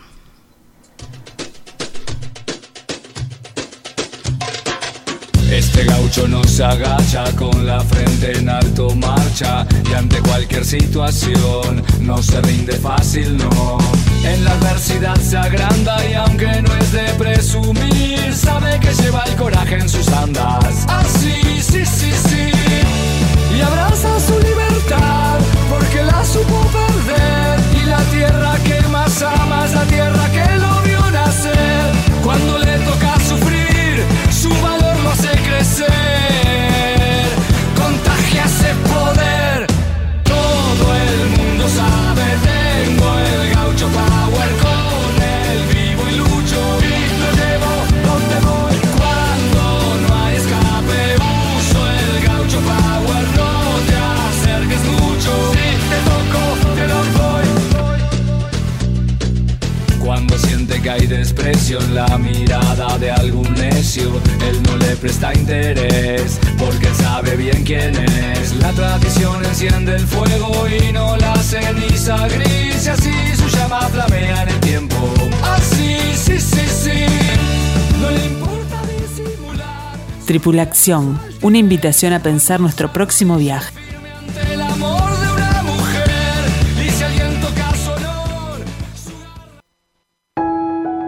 Este gaucho no se agacha con la frente en alto marcha y ante cualquier situación no se rinde fácil, no. En la adversidad se agranda y aunque no es de presumir, sabe que lleva el coraje en sus andas. Así, sí, sí, sí. Y abraza su libertad porque la supo perder y la tierra que más ama es la tierra que la mirada de algún necio. Él no le presta interés porque sabe bien quién es. La tradición enciende el fuego y no la ceniza gris. Y así su llama flamea en el tiempo. Así, sí, sí, sí. No le importa disimular. Tripulación, una invitación a pensar nuestro próximo viaje.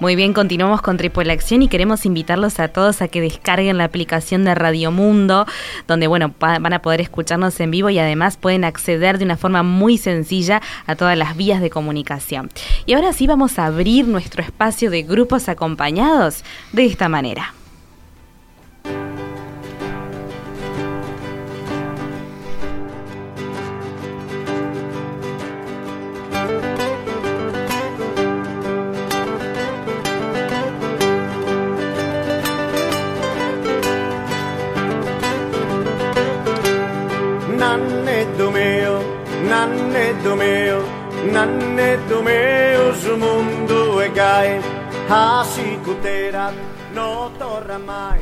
Muy bien, continuamos con Tripulación y queremos invitarlos a todos a que descarguen la aplicación de Radio Mundo, donde bueno, van a poder escucharnos en vivo y además pueden acceder de una forma muy sencilla a todas las vías de comunicación. Y ahora sí vamos a abrir nuestro espacio de grupos acompañados de esta manera.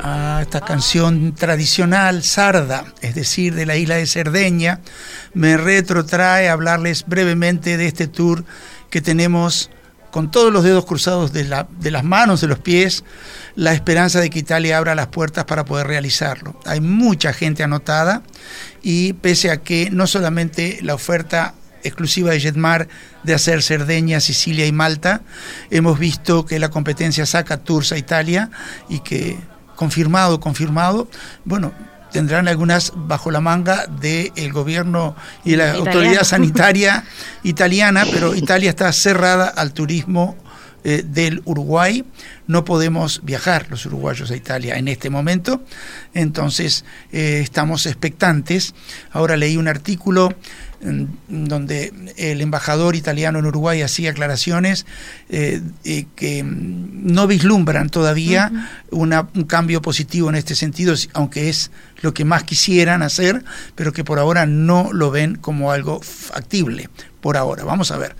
Ah, esta canción tradicional sarda, es decir, de la isla de Cerdeña, me retrotrae a hablarles brevemente de este tour que tenemos con todos los dedos cruzados de, de, las manos, de los pies, la esperanza de que Italia abra las puertas para poder realizarlo. Hay mucha gente anotada y pese a que no solamente la oferta exclusiva de Jetmar de hacer Cerdeña, Sicilia y Malta. Hemos visto que la competencia saca tours a Italia y que confirmado, confirmado, bueno, tendrán algunas bajo la manga del gobierno y la autoridad sanitaria *laughs* italiana, pero Italia está cerrada al turismo eh, del Uruguay. No podemos viajar los uruguayos a Italia en este momento, entonces eh, estamos expectantes. Ahora leí un artículo donde el embajador italiano en Uruguay hacía aclaraciones eh, que no vislumbran todavía un cambio positivo en este sentido, aunque es lo que más quisieran hacer, pero que por ahora no lo ven como algo factible. Por ahora, vamos a ver.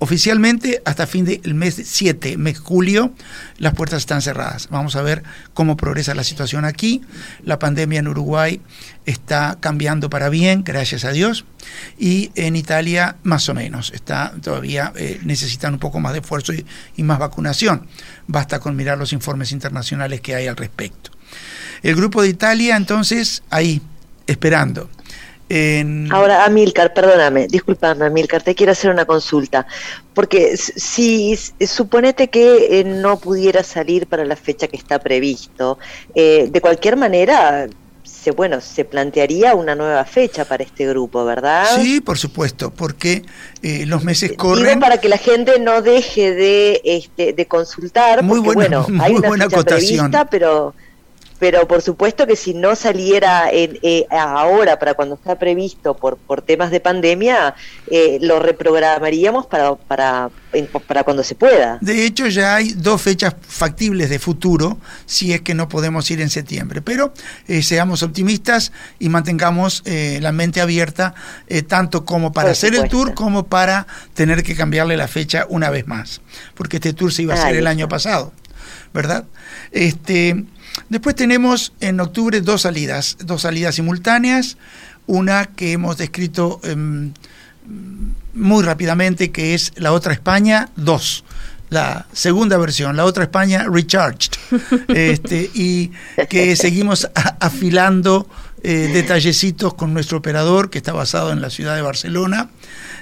Oficialmente, hasta fin del mes 7, mes julio, las puertas están cerradas. Vamos a ver cómo progresa la situación aquí. La pandemia en Uruguay está cambiando para bien, gracias a Dios. Y en Italia, más o menos, está todavía eh, necesitan un poco más de esfuerzo y más vacunación. Basta con mirar los informes internacionales que hay al respecto. El grupo de Italia, entonces, ahí, esperando. Ahora, Amilcar, perdóname, discúlpame, Amilcar, te quiero hacer una consulta. Porque si suponete que eh, no pudiera salir para la fecha que está previsto, eh, de cualquier manera, se, bueno, se plantearía una nueva fecha para este grupo, ¿verdad? Sí, por supuesto, porque eh, los meses corren. para que la gente no deje de, este, de consultar, muy porque, bueno, *laughs* hay una fecha prevista, pero pero por supuesto que si no saliera eh, ahora para cuando está previsto por, por temas de pandemia, eh, lo reprogramaríamos para, para, para cuando se pueda. De hecho, ya hay dos fechas factibles de futuro si es que no podemos ir en septiembre, pero eh, seamos optimistas y mantengamos la mente abierta tanto como para hacer el tour como para tener que cambiarle la fecha una vez más, porque este tour se iba a hacer el año pasado, ¿verdad? Este, Después tenemos en octubre dos salidas, dos salidas simultáneas, una que hemos descrito em, muy rápidamente, que es La Otra España 2 la segunda versión, la otra España Recharged, *laughs* este, y que seguimos afilando eh, detallecitos con nuestro operador, que está basado en la ciudad de Barcelona,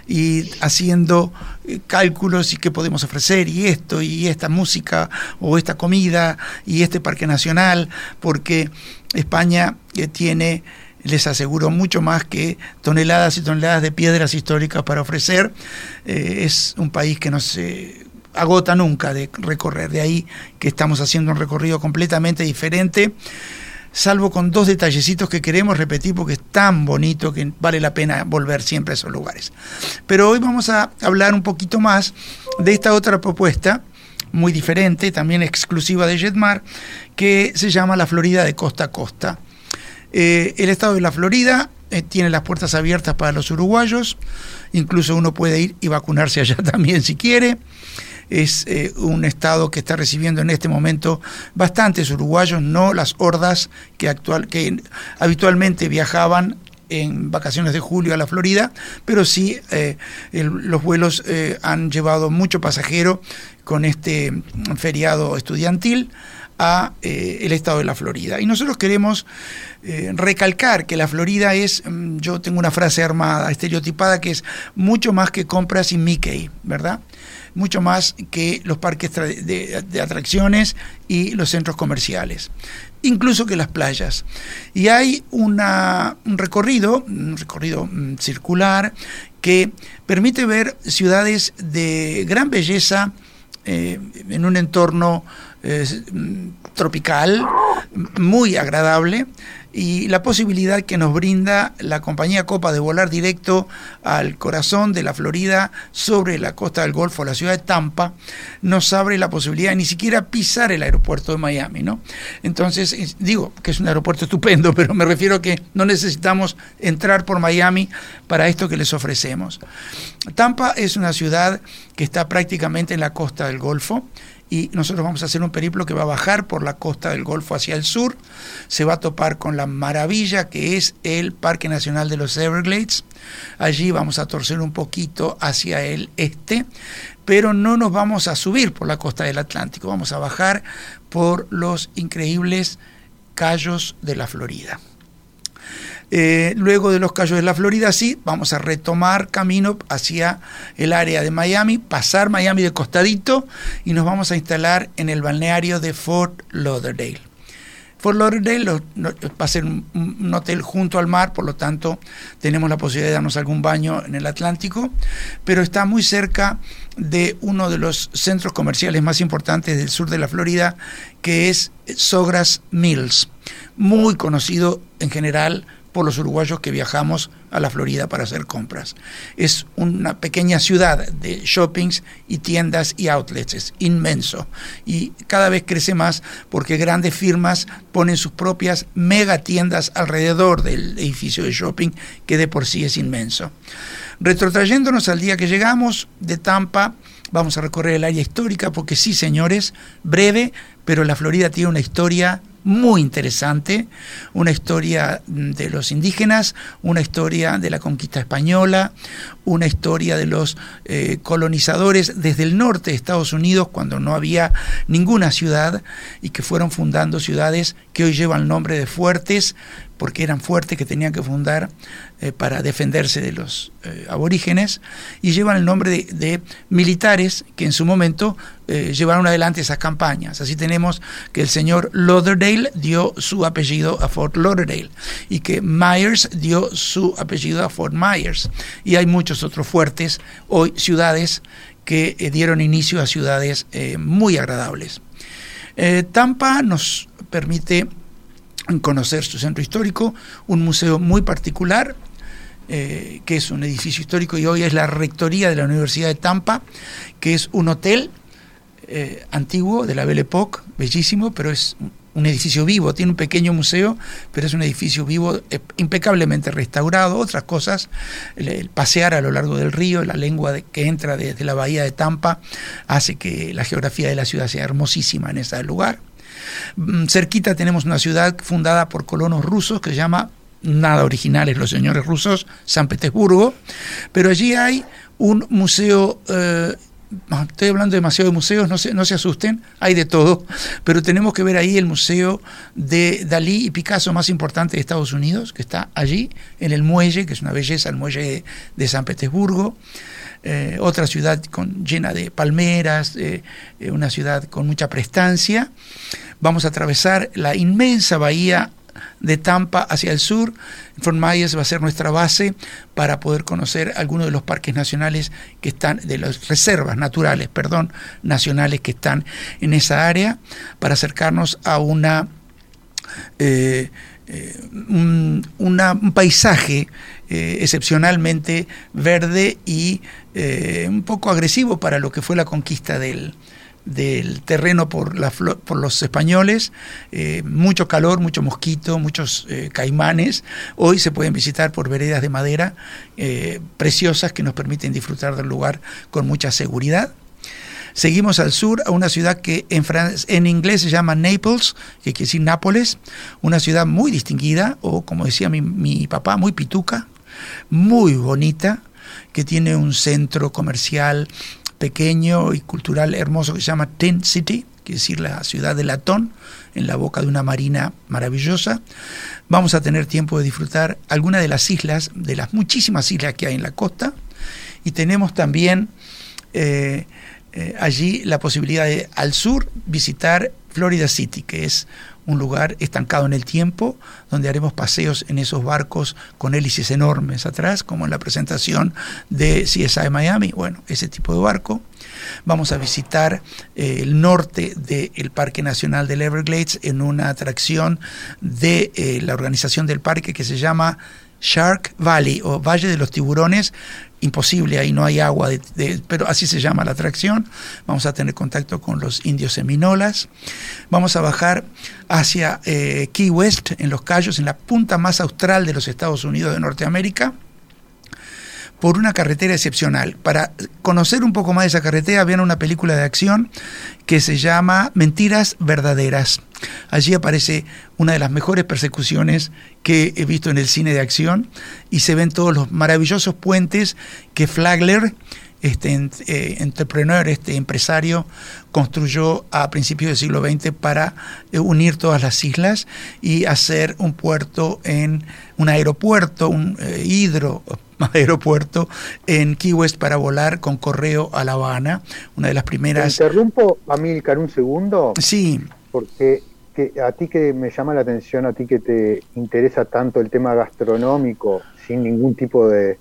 y haciendo eh, cálculos y qué podemos ofrecer y esto y esta música o esta comida y este parque nacional, porque España eh, tiene les aseguro mucho más que toneladas y toneladas de piedras históricas para ofrecer. Es un país que no se agota nunca de recorrer. De ahí que estamos haciendo un recorrido completamente diferente salvo con dos detallecitos que queremos repetir porque es tan bonito que vale la pena volver siempre a esos lugares. Pero hoy vamos a hablar un poquito más de esta otra propuesta, muy diferente, también exclusiva de Jetmar, que se llama la Florida de costa a costa. Eh, el estado de la Florida eh, tiene las puertas abiertas para los uruguayos, incluso uno puede ir y vacunarse allá *laughs* también si quiere. Es eh, un estado que está recibiendo en este momento bastantes uruguayos, no las hordas que, actual, que habitualmente viajaban en vacaciones de julio a la Florida, pero sí eh, los vuelos eh, han llevado mucho pasajero con este feriado estudiantil a el estado de la Florida. Y nosotros queremos recalcar que la Florida es, mm, yo tengo una frase armada, estereotipada, que es mucho más que compras y Mickey, ¿verdad? Mucho más que los parques de atracciones y los centros comerciales incluso que las playas. Y hay una, un recorrido, un recorrido mm, circular, que permite ver ciudades de gran belleza eh, en un entorno eh, mm, tropical, muy agradable, y la posibilidad que nos brinda la compañía Copa de volar directo al corazón de la Florida sobre la costa del Golfo, la ciudad de Tampa, nos abre la posibilidad de ni siquiera pisar el aeropuerto de Miami, ¿no? Entonces, digo que es un aeropuerto estupendo, *laughs* pero me refiero a que no necesitamos entrar por Miami para esto que les ofrecemos. Tampa es una ciudad que está prácticamente en la costa del Golfo y nosotros vamos a hacer un periplo que va a bajar por la costa del Golfo hacia el sur, se va a topar con la maravilla que es el Parque Nacional de los Everglades, allí vamos a torcer un poquito hacia el este, pero no nos vamos a subir por la costa del Atlántico, vamos a bajar por los increíbles callos de la Florida. Eh, luego de los Cayos de la Florida, sí, vamos a retomar camino hacia el área de Miami, pasar Miami de costadito y nos vamos a instalar en el balneario de Fort Lauderdale. Fort Lauderdale va a ser un, hotel junto al mar, por lo tanto tenemos la posibilidad de darnos algún baño en el Atlántico, pero está muy cerca de uno de los centros comerciales más importantes del sur de la Florida, que es Sogras Mills, muy conocido en general por los uruguayos que viajamos a la Florida para hacer compras. Es una pequeña ciudad de shoppings y tiendas y outlets, es inmenso y cada vez crece más porque grandes firmas ponen sus propias mega tiendas alrededor del edificio de shopping que de por sí es inmenso. Retrotrayéndonos al día que llegamos de Tampa, vamos a recorrer el área histórica porque sí, señores, breve, pero la Florida tiene una historia muy interesante, una historia de los indígenas, una historia de la conquista española, una historia de los eh, colonizadores desde el norte de Estados Unidos cuando no había ninguna ciudad y que fueron fundando ciudades que hoy llevan el nombre de fuertes porque eran fuertes que tenían que fundar eh, para defenderse de los eh, aborígenes, y llevan el nombre de, militares que en su momento eh, llevaron adelante esas campañas. Así tenemos que el señor Lauderdale dio su apellido a Fort Lauderdale y que Myers dio su apellido a Fort Myers. Y hay muchos otros fuertes, hoy ciudades que dieron inicio a ciudades muy agradables. Tampa nos permite conocer su centro histórico, un museo muy particular, eh, que es un edificio histórico y hoy es la rectoría de la Universidad de Tampa, que es un hotel eh, antiguo de la Belle Époque, bellísimo, pero es un edificio vivo, tiene un pequeño museo, pero es un edificio vivo eh, impecablemente restaurado. Otras cosas, el, pasear a lo largo del río, la lengua que entra desde la bahía de Tampa, hace que la geografía de la ciudad sea hermosísima en ese lugar. Mm, cerquita tenemos una ciudad fundada por colonos rusos que se llama, nada originales los señores rusos, San Petersburgo, pero allí hay un museo eh, estoy hablando demasiado de museos, no se, no se asusten, hay de todo, pero tenemos que ver ahí el museo de Dalí y Picasso más importante de Estados Unidos, que está allí, en el muelle, que es una belleza, el muelle de, San Petersburgo. Eh, otra ciudad llena de palmeras, eh, una ciudad con mucha prestancia. Vamos a atravesar la inmensa bahía de Tampa hacia el sur. Fort va a ser nuestra base para poder conocer algunos de los parques nacionales que están, de las reservas naturales, perdón, nacionales que están en esa área, para acercarnos a una, eh, eh, un, paisaje eh, excepcionalmente verde y un poco agresivo para lo que fue la conquista del, del terreno por, la, por los españoles, eh, mucho calor, mucho mosquito, muchos eh, caimanes. Hoy se pueden visitar por veredas de madera eh, preciosas que nos permiten disfrutar del lugar con mucha seguridad. Seguimos al sur a una ciudad que en, en inglés se llama Naples, que quiere decir Nápoles, una ciudad muy distinguida, o como decía mi, mi papá, muy pituca, muy bonita, que tiene un centro comercial pequeño y cultural hermoso que se llama Tin City, que es decir, la ciudad de latón, en la boca de una marina maravillosa. Vamos a tener tiempo de disfrutar algunas de las islas, de las muchísimas islas que hay en la costa, y tenemos también eh, eh, allí la posibilidad de al sur visitar Florida City, que es un lugar estancado en el tiempo, donde haremos paseos en esos barcos con hélices enormes atrás, como en la presentación de CSI Miami, bueno, ese tipo de barco. Vamos a visitar eh, el norte del Parque Nacional del Everglades en una atracción de eh, la organización del parque que se llama Shark Valley o Valle de los Tiburones, imposible, ahí no hay agua, pero así se llama la atracción. Vamos a tener contacto con los indios seminolas. Vamos a bajar hacia eh, Key West, en los Cayos, en la punta más austral de los Estados Unidos de Norteamérica por una carretera excepcional. Para conocer un poco más de esa carretera, había una película de acción que se llama Mentiras Verdaderas. Allí aparece una de las mejores persecuciones que he visto en el cine de acción y se ven todos los maravillosos puentes que Flagler, este eh, entrepreneur, este empresario, construyó a principios del siglo XX para eh, unir todas las islas y hacer un puerto en un aeropuerto, un eh, hidro *laughs* aeropuerto en Key West para volar con correo a La Habana, una de las primeras... ¿Te interrumpo, Amílcar, un segundo? Sí. Porque que a ti que me llama la atención, a ti que te interesa tanto el tema gastronómico, sin ningún tipo de,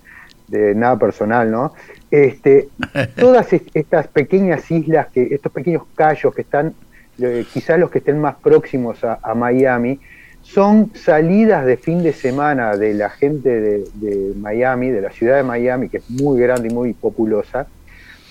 nada personal, ¿no? Este, *laughs* todas estas pequeñas islas, que estos pequeños callos que están, eh, quizás los que estén más próximos a Miami, son salidas de fin de semana de la gente de, Miami, de la ciudad de Miami, que es muy grande y muy populosa,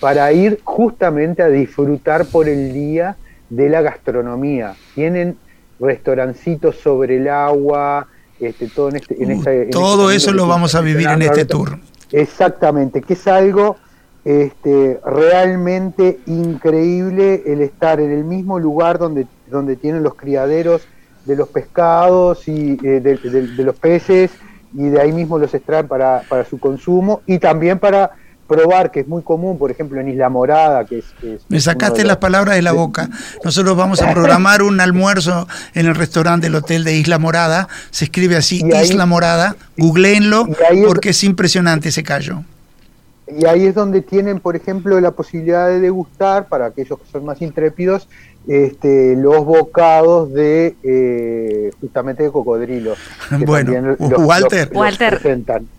para ir justamente a disfrutar por el día de la gastronomía. Tienen restaurancitos sobre el agua, este, todo en este... En uh, este todo eso lo vamos a vivir en este tour. Exactamente, que es algo este, realmente increíble el estar en el mismo lugar donde, donde tienen los criaderos de los pescados y eh, de, los peces y de ahí mismo los extraen para, para, su consumo y también para probar, que es muy común, por ejemplo, en Isla Morada, que es... Me sacaste las palabras de la boca. Nosotros vamos a programar un almuerzo en el restaurante del hotel de Isla Morada. Se escribe así, Isla Morada. Googleenlo porque es impresionante ese callo. Y ahí es donde tienen, por ejemplo, la posibilidad de degustar, para aquellos que son más intrépidos, este, los bocados de eh, justamente de cocodrilo. Bueno, Walter,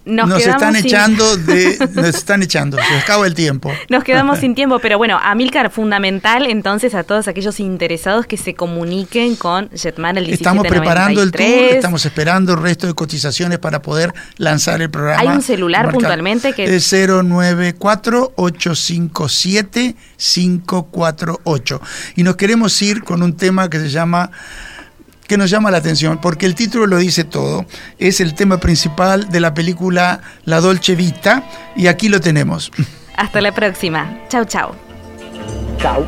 nos, están echando de, *laughs* nos están echando, se acaba el tiempo. Nos quedamos sin tiempo, pero bueno, Amilcar, fundamental entonces a todos aquellos interesados que se comuniquen con Jetman el Estamos preparando el tour, estamos esperando el resto de cotizaciones para poder lanzar el programa. Hay un celular puntualmente que es 094 857 548 y nos queremos ir con un tema que se llama que nos llama la atención, porque el título lo dice todo. Es el tema principal de la película La Dolce Vita, y aquí lo tenemos. *laughs* Hasta la próxima. Chau, chau. Chau.